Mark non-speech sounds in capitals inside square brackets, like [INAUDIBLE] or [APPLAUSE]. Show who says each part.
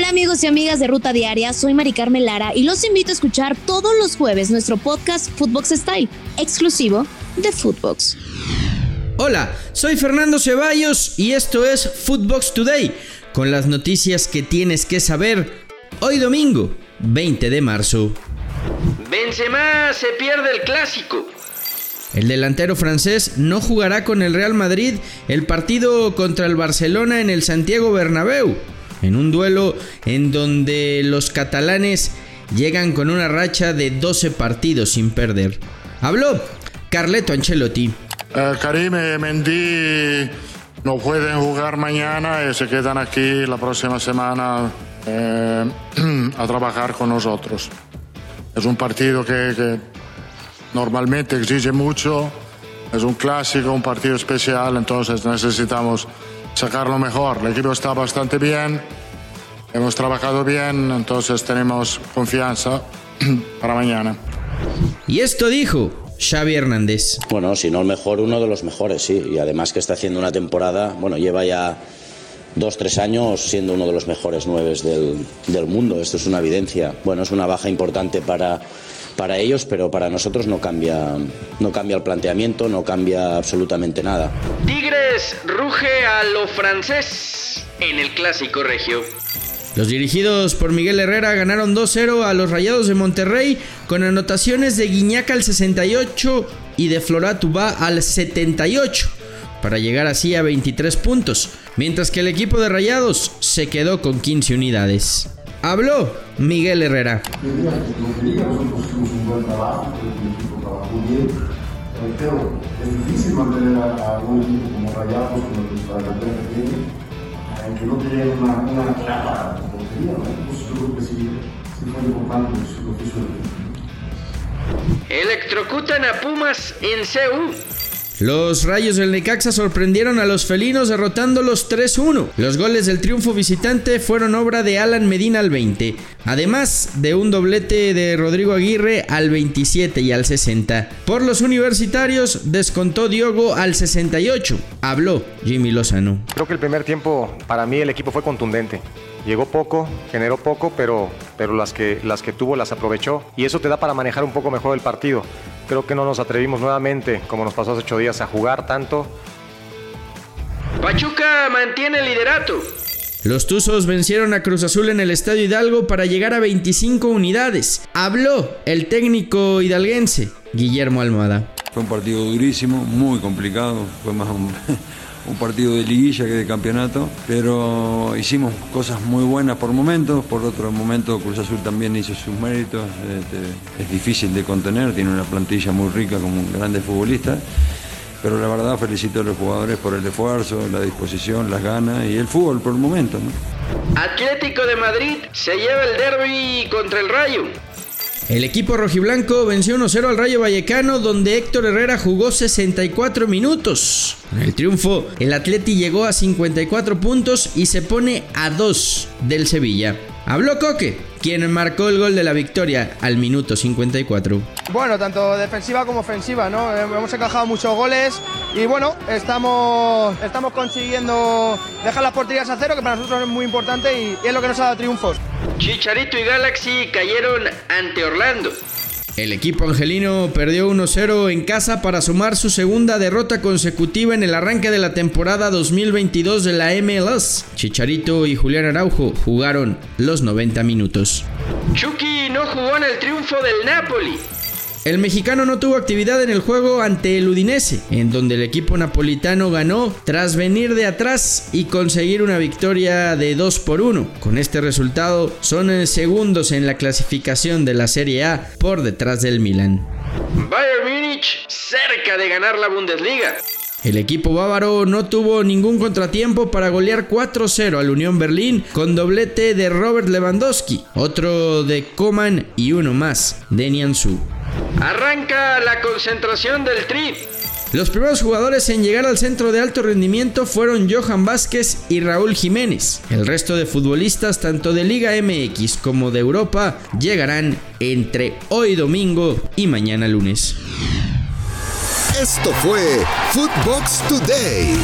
Speaker 1: Hola amigos y amigas de Ruta Diaria, soy Mari Carmen Lara y los invito a escuchar todos los jueves nuestro podcast Footbox Style, exclusivo de Footbox.
Speaker 2: Hola, soy Fernando Ceballos y esto es Footbox Today, con las noticias que tienes que saber hoy domingo, 20 de marzo.
Speaker 3: Benzema se pierde el clásico.
Speaker 2: El delantero francés no jugará con el Real Madrid el partido contra el Barcelona en el Santiago Bernabéu, en un duelo en donde los catalanes llegan con una racha de 12 partidos sin perder. Habló Carleto Ancelotti.
Speaker 4: Eh, Karim y Mendy no pueden jugar mañana y se quedan aquí la próxima semana eh, [CLEARS THROAT] a trabajar con nosotros. Es un partido que, que normalmente exige mucho, es un clásico, un partido especial, entonces necesitamos sacarlo mejor. El equipo está bastante bien, hemos trabajado bien, entonces tenemos confianza [CLEARS THROAT] para mañana.
Speaker 2: Y esto dijo Xavi Hernández.
Speaker 5: Bueno, si no el mejor, uno de los mejores, sí. Y además que está haciendo una temporada, bueno, lleva ya dos, tres años siendo uno de los mejores nueve del, del mundo. Esto es una evidencia. Bueno, es una baja importante para para ellos, pero para nosotros no cambia, no cambia el planteamiento, no cambia absolutamente nada.
Speaker 3: Tigres ruge a lo francés en el clásico regio.
Speaker 2: Los dirigidos por Miguel Herrera ganaron 2-0 a los Rayados de Monterrey con anotaciones de Guiñaca al 68 y de Floratubá al 78 para llegar así a 23 puntos, mientras que el equipo de Rayados se quedó con 15 unidades. Habló Miguel Herrera.
Speaker 6: es difícil mantener a, un equipo como Rayados, como la campeona que tiene, que no tiene una, una clara portería, ¿no? Entonces yo creo que sí, sí fue importante el equipo.
Speaker 3: Electrocutan a Pumas en CEU.
Speaker 2: Los Rayos del Necaxa sorprendieron a los felinos derrotándolos 3-1. Los goles del triunfo visitante fueron obra de Alan Medina al 20, además de un doblete de Rodrigo Aguirre al 27 y al 60. Por los universitarios descontó Diogo al 68. Habló Jimmy Lozano.
Speaker 7: Creo que el primer tiempo para mí el equipo fue contundente. Llegó poco, generó poco, pero, pero las, que, las que tuvo las aprovechó y eso te da para manejar un poco mejor el partido. Creo que no nos atrevimos nuevamente, como nos pasó hace ocho días, a jugar tanto.
Speaker 3: Pachuca mantiene el liderato.
Speaker 2: Los Tuzos vencieron a Cruz Azul en el Estadio Hidalgo para llegar a 25 unidades. Habló el técnico hidalguense, Guillermo Almada.
Speaker 8: Fue un partido durísimo, muy complicado, fue más un, [LAUGHS] un partido de liguilla que de campeonato, pero hicimos cosas muy buenas por momentos, por otro momento Cruz Azul también hizo sus méritos, este, es difícil de contener, tiene una plantilla muy rica como grandes futbolistas, pero la verdad felicito a los jugadores por el esfuerzo, la disposición, las ganas y el fútbol por el momento.
Speaker 3: Atlético de Madrid se lleva el derby contra el Rayo.
Speaker 2: El equipo rojiblanco venció 1-0 al Rayo Vallecano, donde Héctor Herrera jugó 64 minutos. En el triunfo, el Atleti llegó a 54 puntos y se pone a 2 del Sevilla. Habló Coque, quien marcó el gol de la victoria al minuto 54.
Speaker 9: Bueno, tanto defensiva como ofensiva, ¿no? Hemos encajado muchos goles y bueno, estamos, estamos consiguiendo dejar las porterías a cero, que para nosotros es muy importante y, y es lo que nos ha dado triunfos.
Speaker 3: Chicharito y Galaxy cayeron ante Orlando.
Speaker 2: El equipo angelino perdió 1-0 en casa para sumar su segunda derrota consecutiva en el arranque de la temporada 2022 de la MLS. Chicharito y Julián Araujo jugaron los 90 minutos.
Speaker 3: Chucky no jugó en el triunfo del Napoli.
Speaker 2: El mexicano no tuvo actividad en el juego ante el Udinese, en donde el equipo napolitano ganó tras venir de atrás y conseguir una victoria de 2 por 1. Con este resultado son segundos en la clasificación de la Serie A por detrás del Milan.
Speaker 3: Bayern Múnich cerca de ganar la Bundesliga.
Speaker 2: El equipo bávaro no tuvo ningún contratiempo para golear 4-0 al Unión Berlín con doblete de Robert Lewandowski, otro de Coman y uno más de Nianzú.
Speaker 3: Arranca la concentración del Tri.
Speaker 2: Los primeros jugadores en llegar al centro de alto rendimiento fueron Johan Vázquez y Raúl Jiménez. El resto de futbolistas, tanto de Liga MX como de Europa, llegarán entre hoy domingo y mañana lunes.
Speaker 10: Esto fue Footbox Today.